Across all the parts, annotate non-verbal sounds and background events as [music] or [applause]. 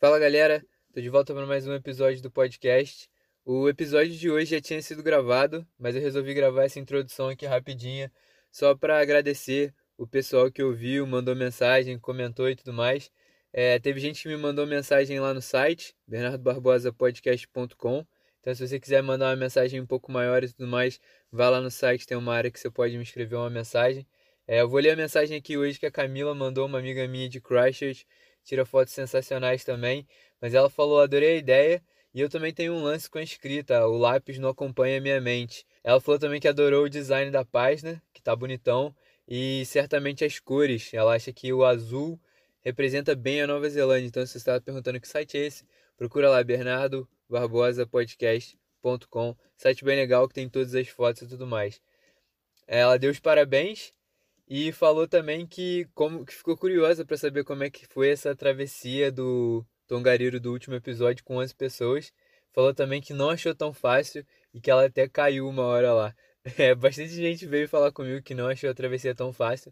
Fala galera, tô de volta para mais um episódio do podcast. O episódio de hoje já tinha sido gravado, mas eu resolvi gravar essa introdução aqui rapidinha, só para agradecer o pessoal que ouviu, mandou mensagem, comentou e tudo mais. É, teve gente que me mandou mensagem lá no site, bernardobarbosapodcast.com. Então, se você quiser mandar uma mensagem um pouco maior e tudo mais, vá lá no site, tem uma área que você pode me escrever uma mensagem. É, eu vou ler a mensagem aqui hoje que a Camila mandou, uma amiga minha de Christchurch, tira fotos sensacionais também. Mas ela falou: adorei a ideia. E eu também tenho um lance com a escrita, o lápis não acompanha a minha mente. Ela falou também que adorou o design da página, que tá bonitão, e certamente as cores. Ela acha que o azul representa bem a Nova Zelândia. Então, se você está perguntando que site é esse, procura lá Bernardo Barbosa Podcast.com. Site bem legal que tem todas as fotos e tudo mais. Ela deu os parabéns e falou também que, como, que ficou curiosa para saber como é que foi essa travessia do Tongariro do último episódio com 11 pessoas. Falou também que não achou tão fácil e que ela até caiu uma hora lá. [laughs] É, bastante gente veio falar comigo que não achou a travessia tão fácil.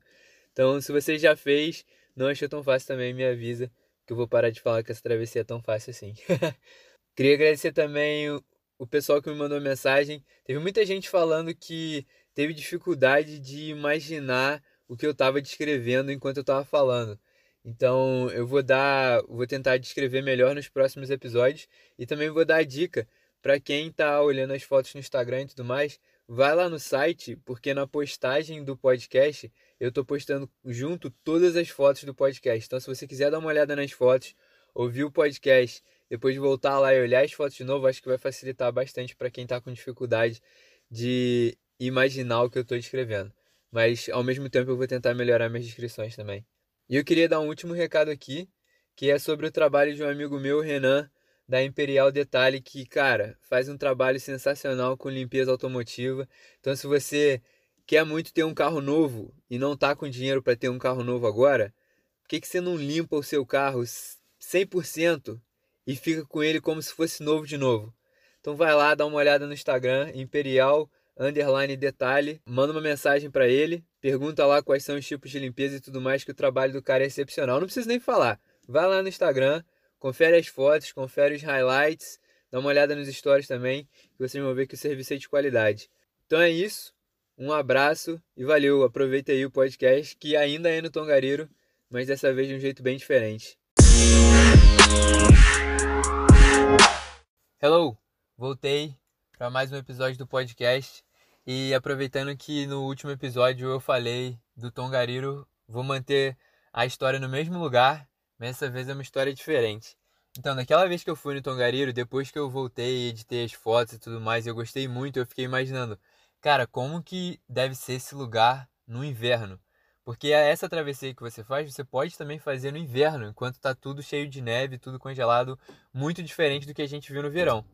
Então, se você já fez, não achou tão fácil também, me avisa que eu vou parar de falar que essa travessia é tão fácil assim. [laughs] Queria agradecer também o, o pessoal que me mandou mensagem. Teve muita gente falando que teve dificuldade de imaginar o que eu estava descrevendo enquanto eu estava falando. Então eu vou dar, vou tentar descrever melhor nos próximos episódios e também vou dar a dica para quem está olhando as fotos no Instagram e tudo mais, vai lá no site, porque na postagem do podcast eu estou postando junto todas as fotos do podcast. Então, se você quiser dar uma olhada nas fotos, ouvir o podcast, depois voltar lá e olhar as fotos de novo, acho que vai facilitar bastante para quem está com dificuldade de imaginar o que eu estou descrevendo. Mas, ao mesmo tempo, eu vou tentar melhorar minhas descrições também. E eu queria dar um último recado aqui, que é sobre o trabalho de um amigo meu, Renan, da Imperial Detalhe, que, cara, faz um trabalho sensacional com limpeza automotiva. Então, se você quer muito ter um carro novo e não tá com dinheiro para ter um carro novo agora, por que, que você não limpa o seu carro 100% e fica com ele como se fosse novo de novo? Então vai lá, dá uma olhada no Instagram, Imperial underline detalhe, manda uma mensagem para ele, pergunta lá quais são os tipos de limpeza e tudo mais, que o trabalho do cara é excepcional. Não precisa nem falar. Vai lá no Instagram, confere as fotos, confere os highlights, dá uma olhada nos stories também, que vocês vão ver que o serviço é de qualidade. Então é isso. Um abraço e valeu. Aproveita aí o podcast que ainda é no Tongariro, mas dessa vez de um jeito bem diferente. Hello, voltei para mais um episódio do podcast e aproveitando que no último episódio eu falei do Tongariro, vou manter a história no mesmo lugar, mas dessa vez é uma história diferente. Então, naquela vez que eu fui no Tongariro, depois que eu voltei e editei as fotos e tudo mais, eu gostei muito, eu fiquei imaginando, Cara, como que deve ser esse lugar no inverno? Porque essa travessia que você faz, você pode também fazer no inverno, enquanto tá tudo cheio de neve, tudo congelado, muito diferente do que a gente viu no verão.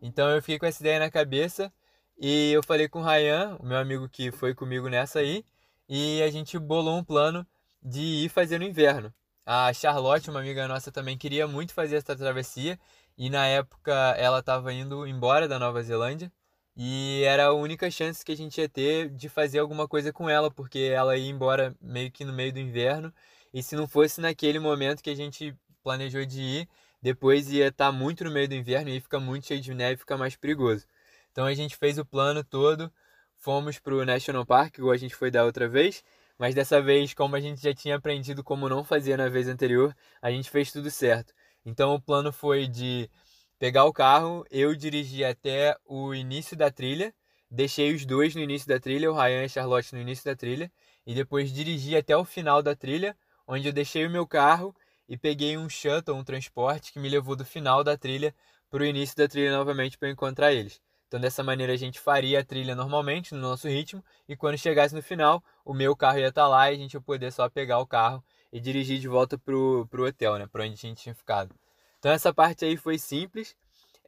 Então eu fiquei com essa ideia na cabeça e eu falei com o Ryan, o meu amigo que foi comigo nessa aí, e a gente bolou um plano de ir fazer no inverno. A Charlotte, uma amiga nossa, também queria muito fazer essa travessia e na época ela estava indo embora da Nova Zelândia e era a única chance que a gente ia ter de fazer alguma coisa com ela, porque ela ia embora meio que no meio do inverno. E se não fosse naquele momento que a gente planejou de ir, depois ia estar tá muito no meio do inverno e ia ficar muito cheio de neve ficar mais perigoso. Então a gente fez o plano todo, fomos para o National Park, igual a gente foi da outra vez, mas dessa vez, como a gente já tinha aprendido como não fazer na vez anterior, a gente fez tudo certo. Então o plano foi de pegar o carro, eu dirigi até o início da trilha, deixei os dois no início da trilha, o Ryan e a Charlotte no início da trilha, e depois dirigi até o final da trilha, onde eu deixei o meu carro e peguei um shuttle, um transporte que me levou do final da trilha para o início da trilha novamente para encontrar eles. Então, dessa maneira, a gente faria a trilha normalmente, no nosso ritmo, e quando chegasse no final, o meu carro ia estar tá lá e a gente ia poder só pegar o carro e dirigir de volta para o hotel, né, para onde a gente tinha ficado. Então essa parte aí foi simples.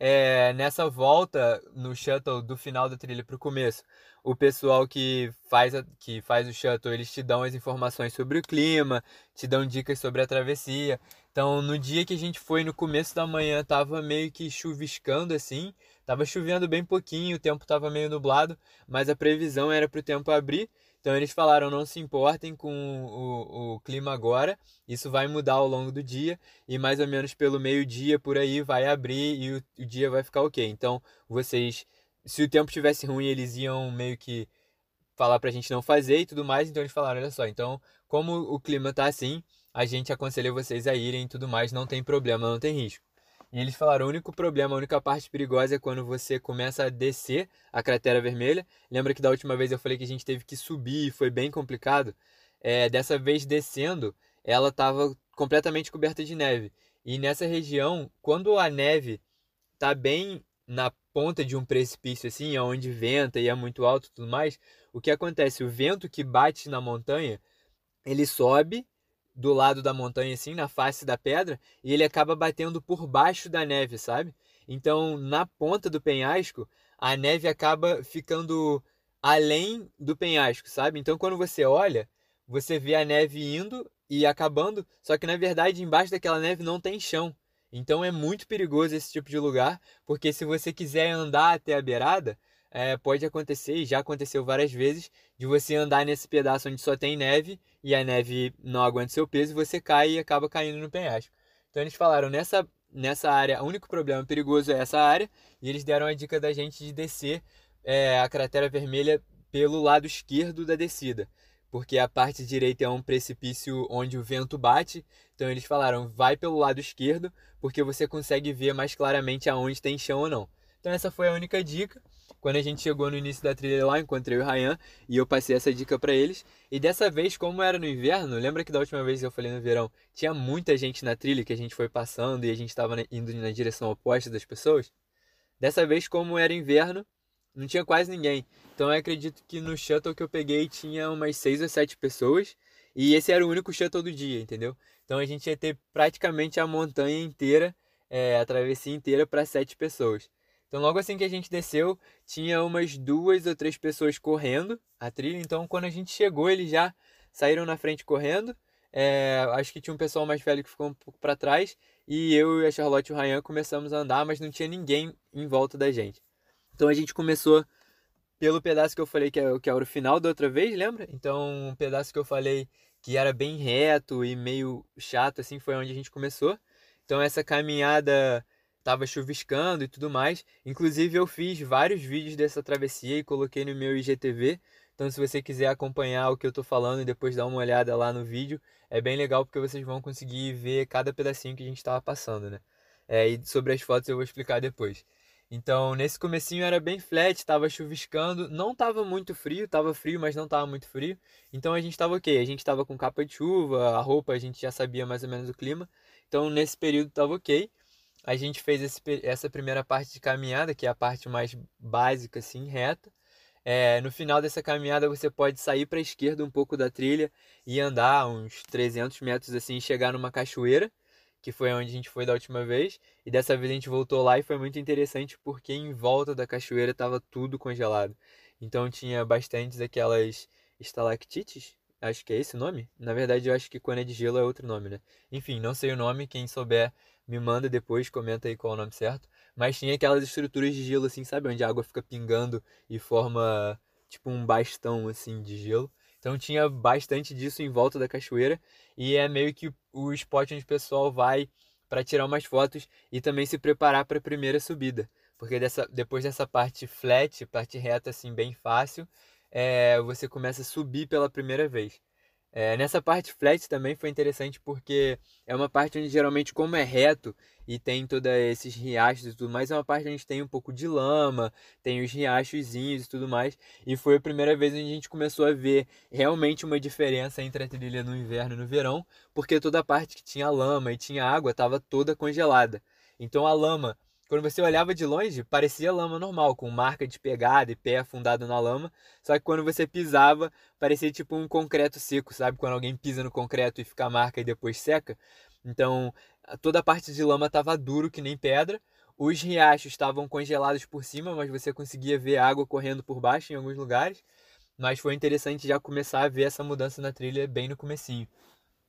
É, nessa volta no shuttle do final da trilha para o começo, o pessoal que faz, a, que faz o shuttle, eles te dão as informações sobre o clima, te dão dicas sobre a travessia. Então, no dia que a gente foi, no começo da manhã, tava meio que chuviscando assim, tava chovendo bem pouquinho, o tempo tava meio nublado, mas a previsão era para o tempo abrir Então eles falaram: não se importem com o, o, clima agora, isso vai mudar ao longo do dia e mais ou menos pelo meio-dia por aí vai abrir e o, o dia vai ficar ok. Então vocês, se o tempo tivesse ruim, eles iam meio que falar pra gente não fazer e tudo mais. Então eles falaram: olha só, então como o clima tá assim, a gente aconselha vocês a irem e tudo mais, não tem problema, não tem risco. E eles falaram: o único problema, a única parte perigosa é quando você começa a descer a cratera vermelha. Lembra que da última vez eu falei que a gente teve que subir e foi bem complicado? É, dessa vez descendo, ela estava completamente coberta de neve. E nessa região, quando a neve está bem na ponta de um precipício assim, onde venta e é muito alto e tudo mais, o que acontece? O vento que bate na montanha, ele sobe do lado da montanha, assim, na face da pedra, e ele acaba batendo por baixo da neve, sabe? Então, na ponta do penhasco, a neve acaba ficando além do penhasco, sabe? Então, quando você olha, você vê a neve indo e acabando, só que na verdade, embaixo daquela neve não tem chão. Então, é muito perigoso esse tipo de lugar, porque se você quiser andar até a beirada, é, pode acontecer, e já aconteceu várias vezes, de você andar nesse pedaço onde só tem neve e a neve não aguenta seu peso e você cai e acaba caindo no penhasco. Então eles falaram, nessa, nessa área, o único problema perigoso é essa área, e eles deram a dica da gente de descer é, a cratera vermelha pelo lado esquerdo da descida, porque a parte direita é um precipício onde o vento bate, então eles falaram, vai pelo lado esquerdo, porque você consegue ver mais claramente aonde tem chão ou não. Então essa foi a única dica. Quando a gente chegou no início da trilha lá, encontrei o Ryan e eu passei essa dica para eles. E dessa vez, como era no inverno, lembra que da última vez eu falei no verão, tinha muita gente na trilha que a gente foi passando e a gente estava indo na direção oposta das pessoas? Dessa vez, como era inverno, não tinha quase ninguém. Então eu acredito que no shuttle que eu peguei tinha umas 6 ou 7 pessoas. E esse era o único shuttle do dia, entendeu? Então a gente ia ter praticamente a montanha inteira, é, a travessia inteira para 7 pessoas. Então, logo assim que a gente desceu, tinha umas duas ou três pessoas correndo a trilha. Então, quando a gente chegou, eles já saíram na frente correndo. É, acho que tinha um pessoal mais velho que ficou um pouco para trás. E eu e a Charlotte e o Ryan começamos a andar, mas não tinha ninguém em volta da gente. Então, a gente começou pelo pedaço que eu falei que, é, era o final da outra vez, lembra? Então, um pedaço que eu falei que era bem reto e meio chato, assim, foi onde a gente começou. Então, essa caminhada tava chuviscando e tudo mais. Inclusive eu fiz vários vídeos dessa travessia e coloquei no meu IGTV. Então se você quiser acompanhar o que eu tô falando e depois dar uma olhada lá no vídeo, é bem legal porque vocês vão conseguir ver cada pedacinho que a gente estava passando, né? É, e sobre as fotos eu vou explicar depois. Então, nesse comecinho era bem flat, estava chuviscando, não estava muito frio, estava frio, mas não estava muito frio. Então a gente estava ok, a gente estava com capa de chuva, a roupa a gente já sabia mais ou menos o clima. Então nesse período estava ok a gente fez esse, essa primeira parte de caminhada, que é a parte mais básica, assim, reta. É, no final dessa caminhada você pode sair para a esquerda um pouco da trilha e andar uns 300 metros assim e chegar numa cachoeira, que foi onde a gente foi da última vez. E dessa vez a gente voltou lá e foi muito interessante porque em volta da cachoeira estava tudo congelado. Então tinha bastantes daquelas estalactites, acho que é esse o nome. Na verdade eu acho que quando é de gelo é outro nome, né? Enfim, não sei o nome, quem souber me manda depois, comenta aí qual é o nome certo. Mas tinha aquelas estruturas de gelo assim, sabe? Onde a água fica pingando e forma tipo um bastão assim de gelo. Então tinha bastante disso em volta da cachoeira e é meio que o spot onde o pessoal vai para tirar umas fotos e também se preparar para a primeira subida. Porque dessa, depois dessa parte flat, parte reta assim bem fácil, é, você começa a subir pela primeira vez. É, nessa parte flat também foi interessante porque é uma parte onde geralmente, como é reto e tem todos esses riachos e tudo mais, é uma parte onde a gente tem um pouco de lama, tem os riachozinhos e tudo mais. E foi a primeira vez onde a gente começou a ver realmente uma diferença entre a trilha no inverno e no verão, porque toda a parte que tinha lama e tinha água estava toda congelada. Então a lama quando você olhava de longe, parecia lama normal, com marca de pegada e pé afundado na lama. Só que quando você pisava, parecia tipo um concreto seco, sabe? Quando alguém pisa no concreto e fica a marca e depois seca. Então, toda a parte de lama estava duro que nem pedra. Os riachos estavam congelados por cima, mas você conseguia ver água correndo por baixo em alguns lugares. Mas foi interessante já começar a ver essa mudança na trilha bem no comecinho.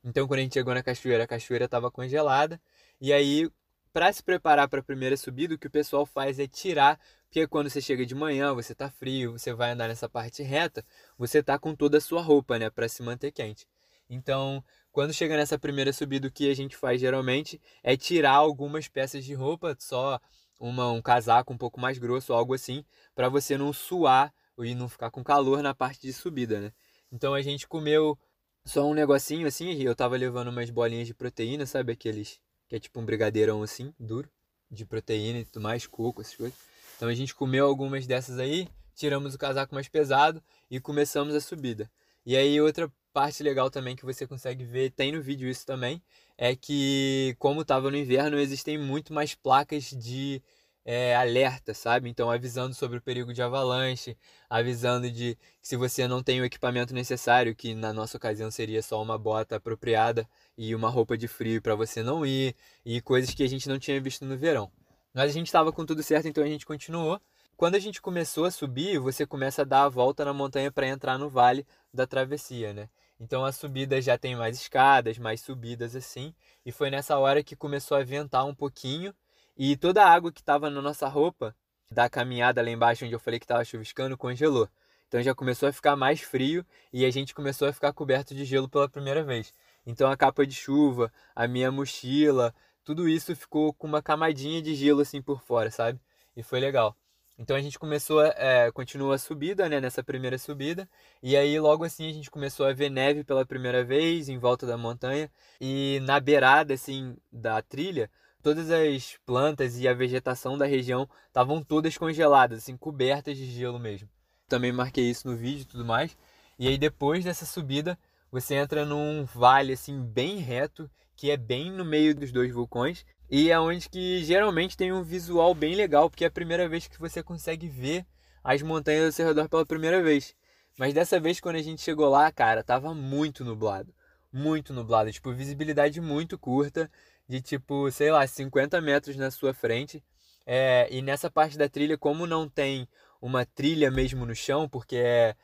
Então, quando a gente chegou na cachoeira, a cachoeira estava congelada. E aí, para se preparar para a primeira subida, o que o pessoal faz é tirar Porque quando você chega de manhã, você tá frio, você vai andar nessa parte reta, você tá com toda a sua roupa, né, para se manter quente. Então, quando chega nessa primeira subida, o que a gente faz geralmente é tirar algumas peças de roupa, só uma, um casaco um pouco mais grosso, algo assim, para você não suar e não ficar com calor na parte de subida, né? Então a gente comeu só um negocinho assim, eu tava levando umas bolinhas de proteína, sabe aqueles que é tipo um brigadeirão assim, duro, de proteína e tudo mais, coco, essas coisas. Então a gente comeu algumas dessas aí, tiramos o casaco mais pesado e começamos a subida. E aí outra parte legal também que você consegue ver, tem no vídeo isso também, é que como estava no inverno, existem muito mais placas de é, alerta, sabe? Então avisando sobre o perigo de avalanche, avisando de que se você não tem o equipamento necessário, que na nossa ocasião seria só uma bota apropriada e uma roupa de frio para você não ir, e coisas que a gente não tinha visto no verão. Mas a gente estava com tudo certo, então a gente continuou. Quando a gente começou a subir, você começa a dar a volta na montanha para entrar no vale da travessia, né? Então a subida já tem mais escadas, mais subidas assim. E foi nessa hora que começou a ventar um pouquinho e toda a água que estava na nossa roupa da caminhada lá embaixo onde eu falei que estava chuviscando congelou. Então já começou a ficar mais frio e a gente começou a ficar coberto de gelo pela primeira vez. Então a capa de chuva, a minha mochila, tudo isso ficou com uma camadinha de gelo assim por fora, sabe? E foi legal. Então a gente começou, é, a subida, né, nessa primeira subida, e aí logo assim a gente começou a ver neve pela primeira vez em volta da montanha, e na beirada, assim, da trilha, todas as plantas e a vegetação da região estavam todas congeladas, assim, cobertas de gelo mesmo. Também marquei isso no vídeo e tudo mais, e aí depois dessa subida, você entra num vale, assim, bem reto, que é bem no meio dos dois vulcões, e é onde que geralmente tem um visual bem legal, porque é a primeira vez que você consegue ver as montanhas seu redor pela primeira vez. Mas dessa vez, quando a gente chegou lá, cara, tava muito nublado. Muito nublado. Tipo, visibilidade muito curta, de tipo, sei lá, 50 metros na sua frente. É, e nessa parte da trilha, como não tem uma trilha mesmo no chão, porque é,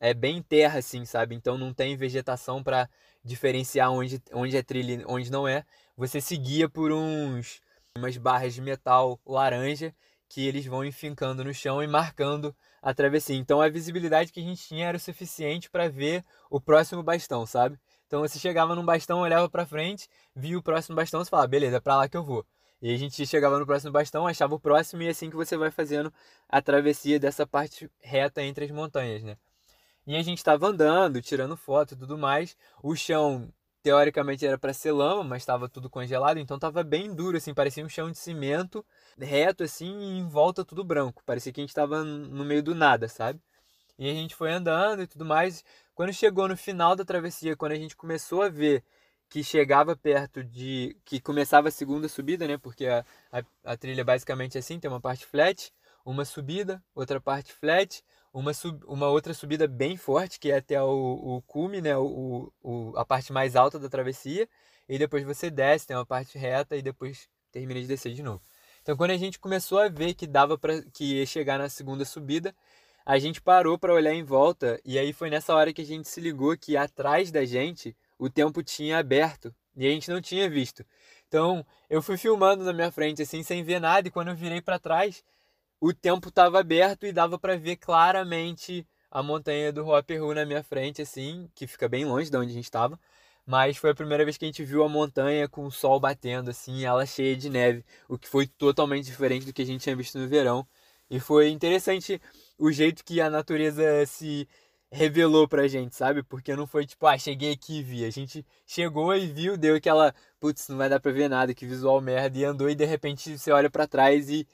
é bem terra, assim, sabe? Então não tem vegetação para diferenciar onde, onde é trilha e onde não é você seguia por uns umas barras de metal laranja que eles vão enfincando no chão e marcando a travessia. Então a visibilidade que a gente tinha era o suficiente para ver o próximo bastão, sabe? Então você chegava num bastão, olhava para frente, via o próximo bastão, você falava, beleza, é para lá que eu vou. E a gente chegava no próximo bastão, achava o próximo e é assim que você vai fazendo a travessia dessa parte reta entre as montanhas, né? E a gente estava andando, tirando foto e tudo mais. O chão teoricamente era para ser lama, mas estava tudo congelado, então estava bem duro, assim, parecia um chão de cimento reto, assim, e em volta tudo branco. Parecia que a gente estava no meio do nada, sabe? E a gente foi andando e tudo mais. Quando chegou no final da travessia, quando a gente começou a ver que chegava perto de. que começava a segunda subida, né? Porque a, a, a trilha basicamente é assim: tem uma parte flat, uma subida, outra parte flat, uma, sub, uma outra subida bem forte, que é até o, o cume, né? O, o, a parte mais alta da travessia. E depois você desce, tem uma parte reta e depois termina de descer de novo. Então quando a gente começou a ver que dava para que ia chegar na segunda subida, a gente parou para olhar em volta e aí foi nessa hora que a gente se ligou que atrás da gente o tempo tinha aberto e a gente não tinha visto. Então eu fui filmando na minha frente assim sem ver nada e quando eu virei para trás o tempo estava aberto e dava para ver claramente a montanha do Ruaperu na minha frente, assim, que fica bem longe de onde a gente estava. Mas foi a primeira vez que a gente viu a montanha com o sol batendo, assim, ela cheia de neve, o que foi totalmente diferente do que a gente tinha visto no verão. E foi interessante o jeito que a natureza se revelou pra gente, sabe? Porque não foi tipo, ah, cheguei aqui e vi. A gente chegou e viu, deu aquela, putz, não vai dar pra ver nada, que visual merda, e andou e de repente você olha para trás e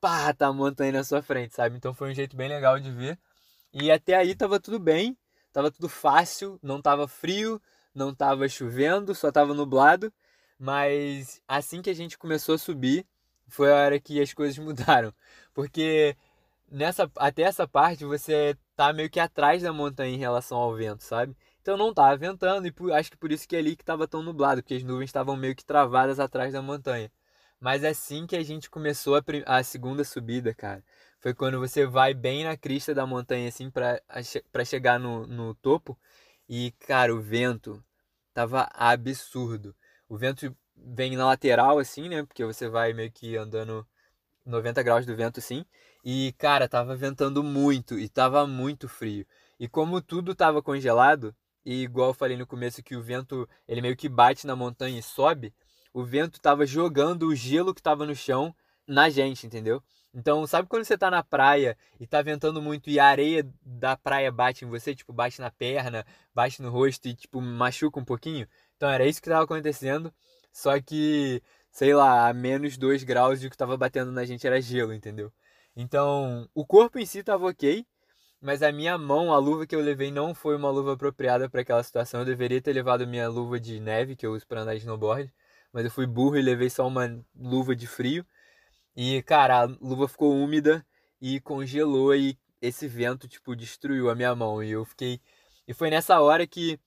pá, tá a montanha na sua frente, sabe? Então foi um jeito bem legal de ver. E até aí tava tudo bem, tava tudo fácil, não tava frio, não tava chovendo, só tava nublado. Mas assim que a gente começou a subir, foi a hora que as coisas [laughs] mudaram. Porque nessa até essa parte você tá meio que atrás da montanha em relação ao vento, sabe? Então não tava ventando e por, acho que por isso que é ali que tava tão nublado, porque as nuvens estavam meio que travadas atrás da montanha. Mas é assim que a gente começou a, a segunda subida, cara, foi quando você vai bem na crista da montanha, assim, pra chegar no, no topo. E, cara, o vento tava absurdo. O vento vem na lateral, assim, né? Porque você vai meio que andando 90 graus do vento sim. E, cara, tava ventando muito e tava muito frio. E como tudo tava congelado, e igual eu falei no começo que o vento, ele meio que bate na montanha e sobe, o vento tava jogando o gelo que tava no chão na gente, entendeu? Então, sabe quando você tá na praia e tá ventando muito e a areia da praia bate em você, tipo, bate na perna, bate no rosto e, tipo, machuca um pouquinho? Então, era isso que tava acontecendo, só que, sei lá, a menos 2 graus e o que tava batendo na gente era gelo, entendeu? Então, o corpo em si tava ok, mas a minha mão, a luva que eu levei não foi uma luva apropriada para aquela situação. Eu deveria ter levado minha luva de neve, que eu uso para andar de snowboard, mas eu fui burro e levei só uma luva de frio. E, cara, a luva ficou úmida e congelou e esse vento, tipo, destruiu a minha mão. E eu fiquei. E foi nessa hora que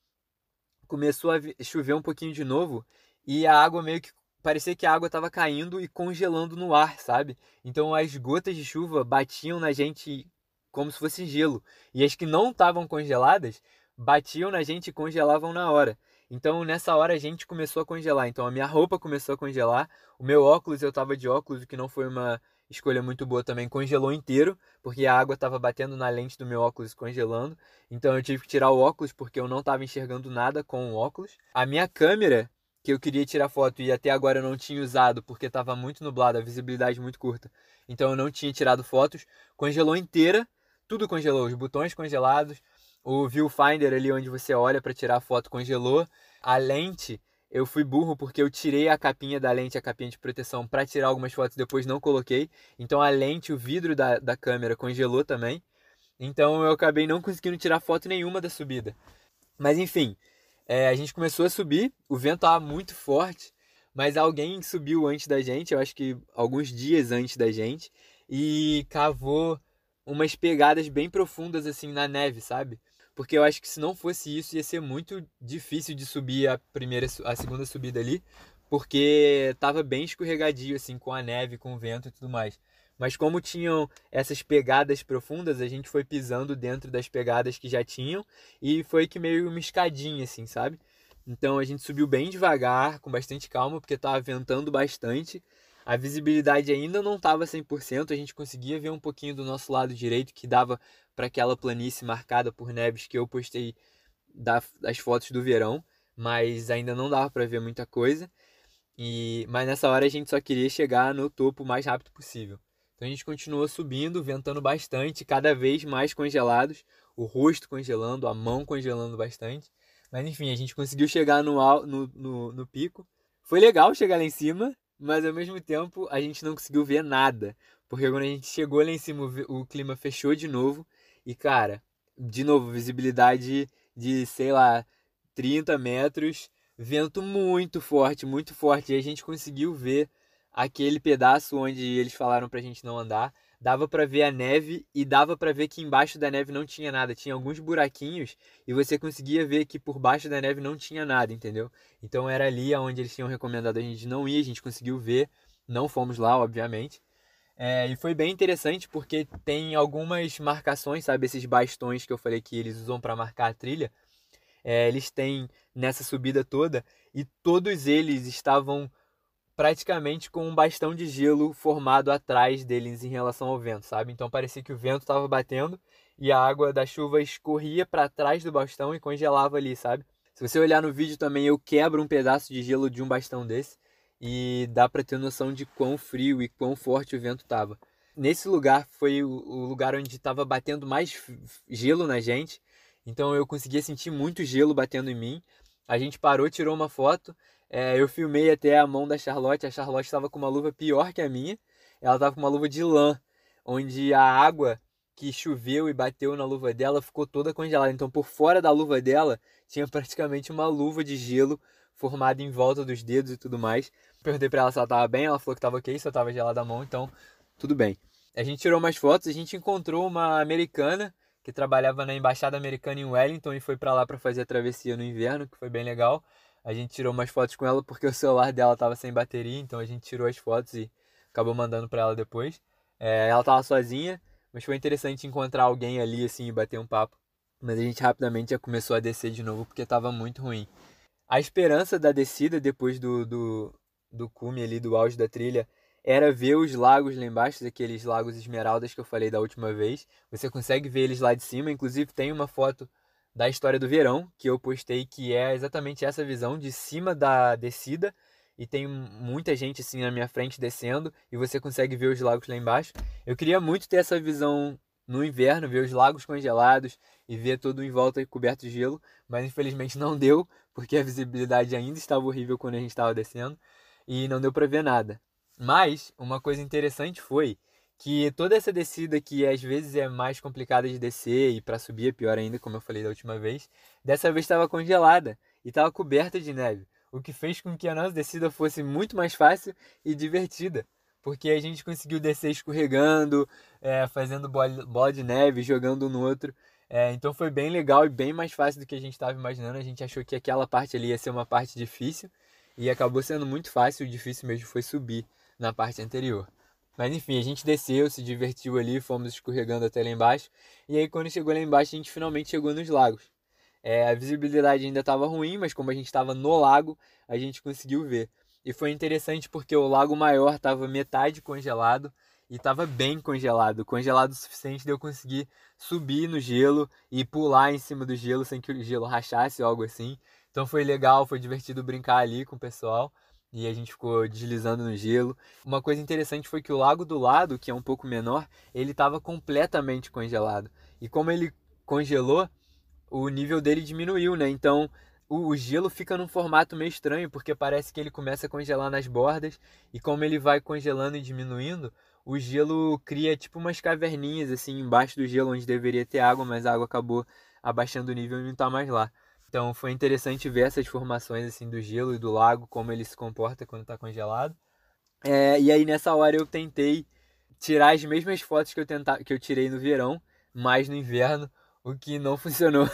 começou a chover um pouquinho de novo e a água meio que. Parecia que a água estava caindo e congelando no ar, sabe? Então as gotas de chuva batiam na gente como se fosse gelo. E as que não estavam congeladas batiam na gente e congelavam na hora. Então nessa hora a gente começou a congelar. Então a minha roupa começou a congelar, o meu óculos, eu tava de óculos, o que não foi uma escolha muito boa também, congelou inteiro, porque a água estava batendo na lente do meu óculos congelando. Então eu tive que tirar o óculos porque eu não estava enxergando nada com o óculos. A minha câmera, que eu queria tirar foto e até agora eu não tinha usado porque estava muito nublado, a visibilidade muito curta. Então eu não tinha tirado fotos, congelou inteira, tudo congelou, os botões congelados, o viewfinder ali onde você olha para tirar a foto congelou. A lente, eu fui burro porque eu tirei a capinha da lente, a capinha de proteção, para tirar algumas fotos, depois não coloquei. Então a lente, o vidro da, da câmera congelou também. Então eu acabei não conseguindo tirar foto nenhuma da subida. Mas enfim, é, a gente começou a subir, o vento estava muito forte, mas alguém subiu antes da gente, eu acho que alguns dias antes da gente, e cavou umas pegadas bem profundas assim na neve, sabe? porque eu acho que se não fosse isso ia ser muito difícil de subir a primeira a segunda subida ali, porque tava bem escorregadio assim com a neve, com o vento e tudo mais. Mas como tinham essas pegadas profundas, a gente foi pisando dentro das pegadas que já tinham e foi que meio uma escadinha assim, sabe? Então a gente subiu bem devagar, com bastante calma, porque estava ventando bastante. A visibilidade ainda não estava 100%, a gente conseguia ver um pouquinho do nosso lado direito que dava para aquela planície marcada por neves que eu postei das fotos do verão, mas ainda não dava para ver muita coisa. E mas nessa hora a gente só queria chegar no topo o mais rápido possível. Então a gente continuou subindo, ventando bastante, cada vez mais congelados, o rosto congelando, a mão congelando bastante. Mas enfim, a gente conseguiu chegar no, no, no, no pico. Foi legal chegar lá em cima, mas ao mesmo tempo a gente não conseguiu ver nada. Porque quando a gente chegou lá em cima, o clima fechou de novo e, cara, de novo, visibilidade de, sei lá, 30 metros, vento muito forte, muito forte. E a gente conseguiu ver aquele pedaço onde eles falaram pra gente não andar. Dava para ver a neve e dava para ver que embaixo da neve não tinha nada. Tinha alguns buraquinhos e você conseguia ver que por baixo da neve não tinha nada, entendeu? Então era ali onde eles tinham recomendado a gente não ir, a gente conseguiu ver. Não fomos lá, obviamente. É, e foi bem interessante porque tem algumas marcações, sabe? Esses bastões que eu falei que eles usam para marcar a trilha. É, eles têm nessa subida toda e todos eles estavam praticamente com um bastão de gelo formado atrás deles em relação ao vento, sabe? Então parecia que o vento estava batendo e a água da chuva escorria para trás do bastão e congelava ali, sabe? Se você olhar no vídeo também, eu quebro um pedaço de gelo de um bastão desse e dá para ter noção de quão frio e quão forte o vento estava. Nesse lugar foi o, lugar onde estava batendo mais gelo na gente, então eu conseguia sentir muito gelo batendo em mim. A gente parou, tirou uma foto. É, eu filmei até a mão da Charlotte. A Charlotte estava com uma luva pior que a minha. Ela estava com uma luva de lã, onde a água que choveu e bateu na luva dela ficou toda congelada. Então, por fora da luva dela, tinha praticamente uma luva de gelo formada em volta dos dedos e tudo mais. Perguntei pra ela se ela tava bem, ela falou que tava ok, só tava gelada a mão, então tudo bem. A gente tirou umas fotos, a gente encontrou uma americana que trabalhava na embaixada americana em Wellington e foi para lá para fazer a travessia no inverno, que foi bem legal. A gente tirou umas fotos com ela porque o celular dela tava sem bateria, então a gente tirou as fotos e acabou mandando para ela depois. É, ela tava sozinha, mas foi interessante encontrar alguém ali assim e bater um papo. Mas a gente rapidamente já começou a descer de novo porque tava muito ruim. A esperança da descida depois do, do, do cume ali, do auge da trilha, era ver os lagos lá embaixo, aqueles lagos esmeraldas que eu falei da última vez. Você consegue ver eles lá de cima, inclusive tem uma foto da história do verão que eu postei que é exatamente essa visão de cima da descida e tem muita gente assim na minha frente descendo e você consegue ver os lagos lá embaixo. Eu queria muito ter essa visão no inverno, ver os lagos congelados e ver tudo em volta coberto de gelo, mas infelizmente não deu, porque a visibilidade ainda estava horrível quando a gente estava descendo e não deu para ver nada. Mas uma coisa interessante foi que toda essa descida que às vezes é mais complicada de descer e para subir é pior ainda, como eu falei da última vez, dessa vez estava congelada e estava coberta de neve, o que fez com que a nossa descida fosse muito mais fácil e divertida, porque a gente conseguiu descer escorregando, é, fazendo bola de neve, jogando um no outro. É, então foi bem legal e bem mais fácil do que a gente estava imaginando. A gente achou que aquela parte ali ia ser uma parte difícil e acabou sendo muito fácil. O difícil mesmo foi subir na parte anterior. Mas enfim, a gente desceu, se divertiu ali, fomos escorregando até lá embaixo. E aí quando chegou lá embaixo, a gente finalmente chegou nos lagos. É, a visibilidade ainda estava ruim, mas como a gente estava no lago, a gente conseguiu ver. E foi interessante porque o lago maior estava metade congelado e estava bem congelado, congelado o suficiente de eu conseguir subir no gelo e pular em cima do gelo sem que o gelo rachasse ou algo assim. Então foi legal, foi divertido brincar ali com o pessoal e a gente ficou deslizando no gelo. Uma coisa interessante foi que o lago do lado, que é um pouco menor, ele estava completamente congelado. E como ele congelou, o nível dele diminuiu, né? Então o, gelo fica num formato meio estranho, porque parece que ele começa a congelar nas bordas, e como ele vai congelando e diminuindo, o gelo cria tipo umas caverninhas assim embaixo do gelo onde deveria ter água, mas a água acabou abaixando o nível e não está mais lá. Então foi interessante ver essas formações assim do gelo e do lago, como ele se comporta quando está congelado. É, e aí nessa hora eu tentei tirar as mesmas fotos que eu, tenta, que eu tirei no verão, mas no inverno, o que não [laughs] funcionou,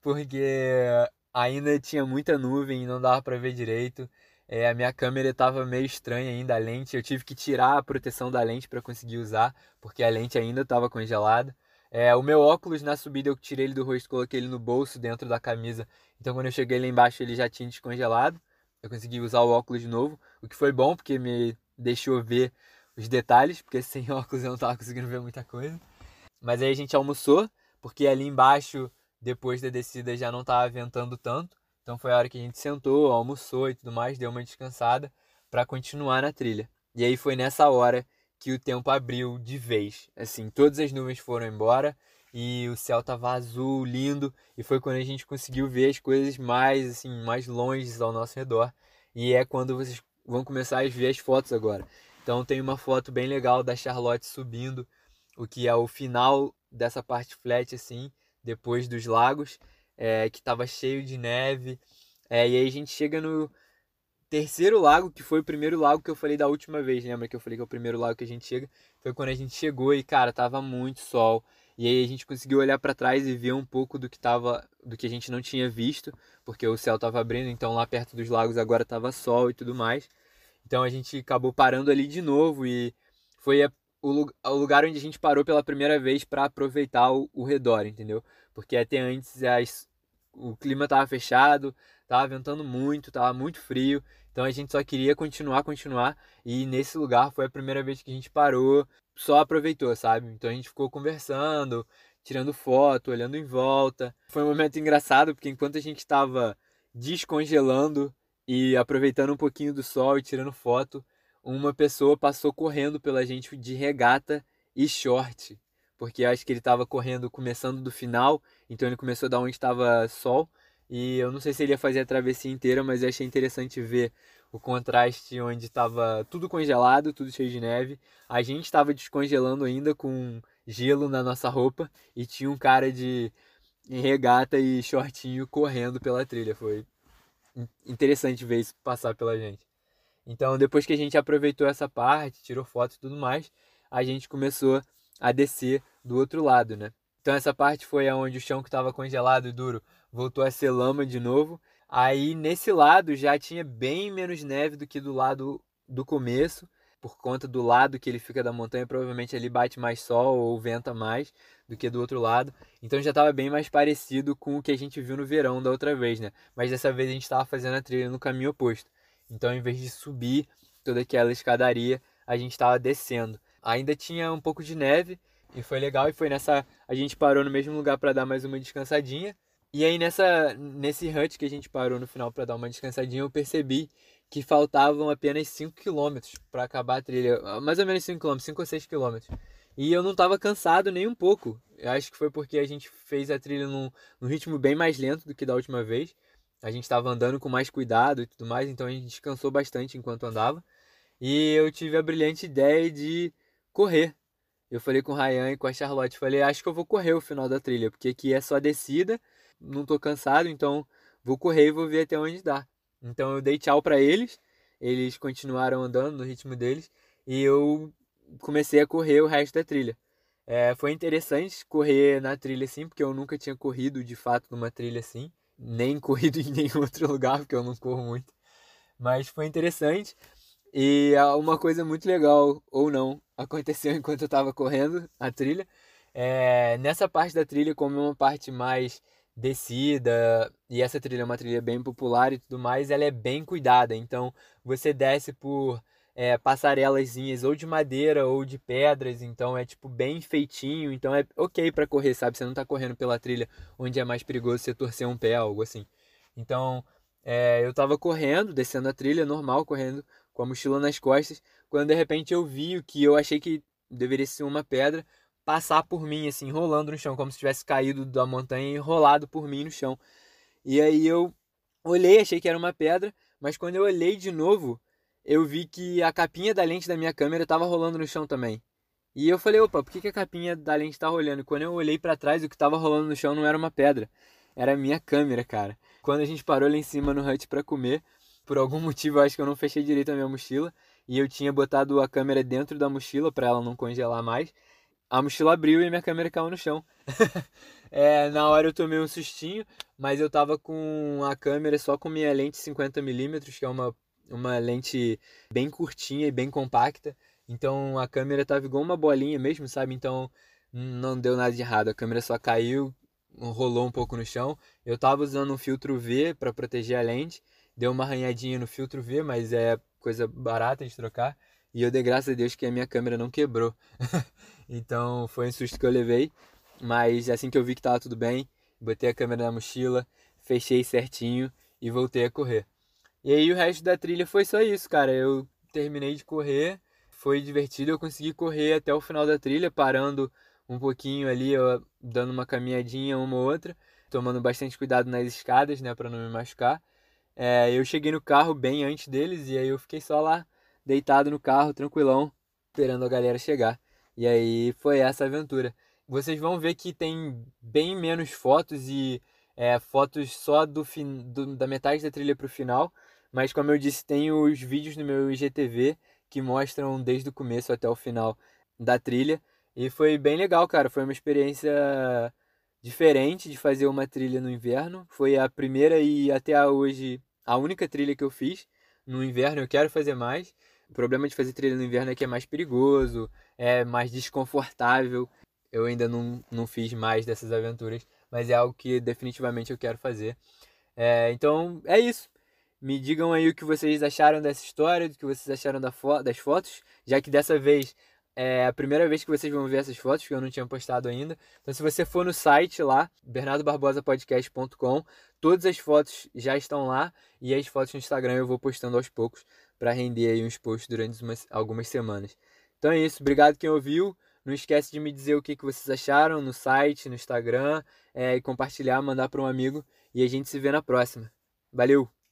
porque ainda tinha muita nuvem e não dava para ver direito. É, a minha câmera estava meio estranha ainda, a lente. Eu tive que tirar a proteção da lente para conseguir usar, porque a lente ainda estava congelada. É, o meu óculos na subida eu tirei ele do rosto, coloquei ele no bolso dentro da camisa. Então quando eu cheguei lá embaixo ele já tinha descongelado. Eu consegui usar o óculos de novo, o que foi bom porque me deixou ver os detalhes, porque [laughs] sem óculos eu não estava conseguindo ver muita coisa. Mas aí a gente almoçou, porque ali embaixo depois da descida já não estava ventando tanto. Então foi a hora que a gente sentou, almoçou e tudo mais, deu uma descansada para continuar na trilha. E aí foi nessa hora que o tempo abriu de vez. Assim, todas as nuvens foram embora e o céu tava azul, lindo, e foi quando a gente conseguiu ver as coisas mais assim, mais longe ao nosso redor. E é quando vocês vão começar a ver as fotos agora. Então tem uma foto bem legal da Charlotte subindo, o que é o final dessa parte flat assim, depois dos lagos, é, que estava cheio de neve. É, e aí a gente chega no terceiro lago, que foi o primeiro lago que eu falei da última vez. Lembra que eu falei que é o primeiro lago que a gente chega? Foi quando a gente chegou e, cara, tava muito sol. E aí a gente conseguiu olhar para trás e ver um pouco do que tava, do que a gente não tinha visto, porque o céu tava abrindo, então lá perto dos lagos agora tava sol e tudo mais. Então a gente acabou parando ali de novo e foi a o, o lugar onde a gente parou pela primeira vez para aproveitar o, o, redor, entendeu? Porque até antes as, o clima estava fechado, estava ventando muito, estava muito frio, então a gente só queria continuar, continuar, e nesse lugar foi a primeira vez que a gente parou, só aproveitou, sabe? Então a gente ficou conversando, tirando foto, olhando em volta. Foi um momento engraçado, porque enquanto a gente estava descongelando e aproveitando um pouquinho do sol e tirando foto, uma pessoa passou correndo pela gente de regata e short, porque acho que ele estava correndo começando do final, então ele começou da onde estava sol, e eu não sei se ele ia fazer a travessia inteira, mas eu achei interessante ver o contraste onde estava tudo congelado, tudo cheio de neve. A gente estava descongelando ainda com gelo na nossa roupa e tinha um cara de regata e shortinho correndo pela trilha. Foi interessante ver isso passar pela gente. Então, depois que a gente aproveitou essa parte, tirou foto e tudo mais, a gente começou a descer do outro lado, né? Então, essa parte foi onde o chão que estava congelado e duro voltou a ser lama de novo. Aí, nesse lado, já tinha bem menos neve do que do lado do começo, por conta do lado que ele fica da montanha, provavelmente ali bate mais sol ou venta mais do que do outro lado. Então já estava bem mais parecido com o que a gente viu no verão da outra vez, né? Mas dessa vez a gente estava fazendo a trilha no caminho oposto. Então, em vez de subir toda aquela escadaria, a gente estava descendo. Ainda tinha um pouco de neve e foi legal e foi nessa a gente parou no mesmo lugar para dar mais uma descansadinha. E aí nessa nesse hut que a gente parou no final para dar uma descansadinha, eu percebi que faltavam apenas 5 km para acabar a trilha, mais ou menos 5 km, 5 ou 6 km. E eu não estava cansado nem um pouco. Eu acho que foi porque a gente fez a trilha num, num ritmo bem mais lento do que da última vez. A gente estava andando com mais cuidado e tudo mais, então a gente descansou bastante enquanto andava. E eu tive a brilhante ideia de correr. Eu falei com o Ryan e com a Charlotte, falei, acho que eu vou correr o final da trilha, porque aqui é só descida, não tô cansado, então vou correr e vou ver até onde dá. Então eu dei tchau para eles, eles continuaram andando no ritmo deles e eu comecei a correr o resto da trilha. É, foi interessante correr na trilha assim, porque eu nunca tinha corrido de fato numa trilha assim, nem [laughs] corrido em nenhum outro lugar, porque eu não corro muito. Mas foi interessante. E uma coisa muito legal, ou não, aconteceu [laughs] enquanto eu estava correndo a trilha. É, nessa parte da trilha, como é uma parte mais descida, e essa trilha é uma trilha bem popular e tudo mais, ela é bem cuidada. Então você desce por é, passarelazinhas ou de madeira ou de pedras, então é tipo bem feitinho, então é ok para correr, sabe? Você não tá correndo pela trilha onde é mais perigoso você torcer um pé, algo assim. Então é, eu tava correndo, descendo a trilha normal, correndo com a mochila nas costas, quando de repente eu vi o que eu achei que deveria ser uma pedra passar por mim, assim, rolando no chão, como se tivesse caído da montanha e rolado por mim no chão. E aí eu olhei, achei que era uma pedra, mas quando eu olhei de novo, eu vi que a capinha da lente da minha câmera estava rolando no chão também. E eu falei, opa, por que, que a capinha da lente está rolando? E quando eu olhei para trás, o que estava rolando no chão não era uma pedra, era a minha câmera, cara. Quando a gente parou lá em cima no hut para comer, por algum [laughs] motivo acho que eu não fechei direito a minha mochila e eu tinha botado a câmera dentro da mochila para ela não congelar mais. A mochila abriu e minha câmera caiu no chão. [laughs] é, na hora eu tomei um sustinho, mas eu tava com a câmera só com minha lente 50mm, que é uma uma lente bem curtinha e bem compacta. Então a câmera tava igual uma bolinha mesmo, sabe? Então não deu nada de errado. A câmera só caiu, rolou um pouco no chão. Eu tava usando um filtro V para proteger a lente. Deu uma arranhadinha no filtro V, mas é coisa barata de trocar. E eu dei graças a Deus que a minha câmera não quebrou. [laughs] então foi um susto que eu levei. Mas assim que eu vi que tava tudo bem, botei a câmera na mochila, fechei certinho e voltei a correr. E aí o resto da trilha foi só isso, cara. Eu terminei de correr, foi divertido, eu consegui correr até o final da trilha, parando um pouquinho ali, dando uma caminhadinha uma ou outra, tomando bastante cuidado nas escadas, né, para não me machucar. É, eu cheguei no carro bem antes deles e aí eu fiquei só lá, deitado no carro, tranquilão, esperando a galera chegar. E aí foi essa aventura. Vocês vão ver que tem bem menos fotos e é, fotos só do, fim, do, da metade da trilha para o final, mas como eu disse, tem os vídeos no meu IGTV que mostram desde o começo até o final da trilha. E foi bem legal, cara. Foi uma experiência diferente de fazer uma trilha no inverno. Foi a primeira e até hoje a única trilha que eu fiz no inverno. Eu quero fazer mais. O problema de fazer trilha no inverno é que é mais perigoso, é mais desconfortável. Eu ainda não, não fiz mais dessas aventuras, mas é algo que definitivamente eu quero fazer. É, então é isso. Me digam aí o que vocês acharam dessa história, o que vocês acharam da fo das fotos, já que dessa vez é a primeira vez que vocês vão ver essas fotos, que eu não tinha postado ainda. Então, se você for no site lá, bernardobarbosapodcast.com, todas as fotos já estão lá e as fotos no Instagram eu vou postando aos poucos para render aí uns posts durante umas, algumas semanas. Então é isso, obrigado quem ouviu. Não esquece de me dizer o que, que vocês acharam no site, no Instagram, é, e compartilhar, mandar para um amigo. E a gente se vê na próxima. Valeu!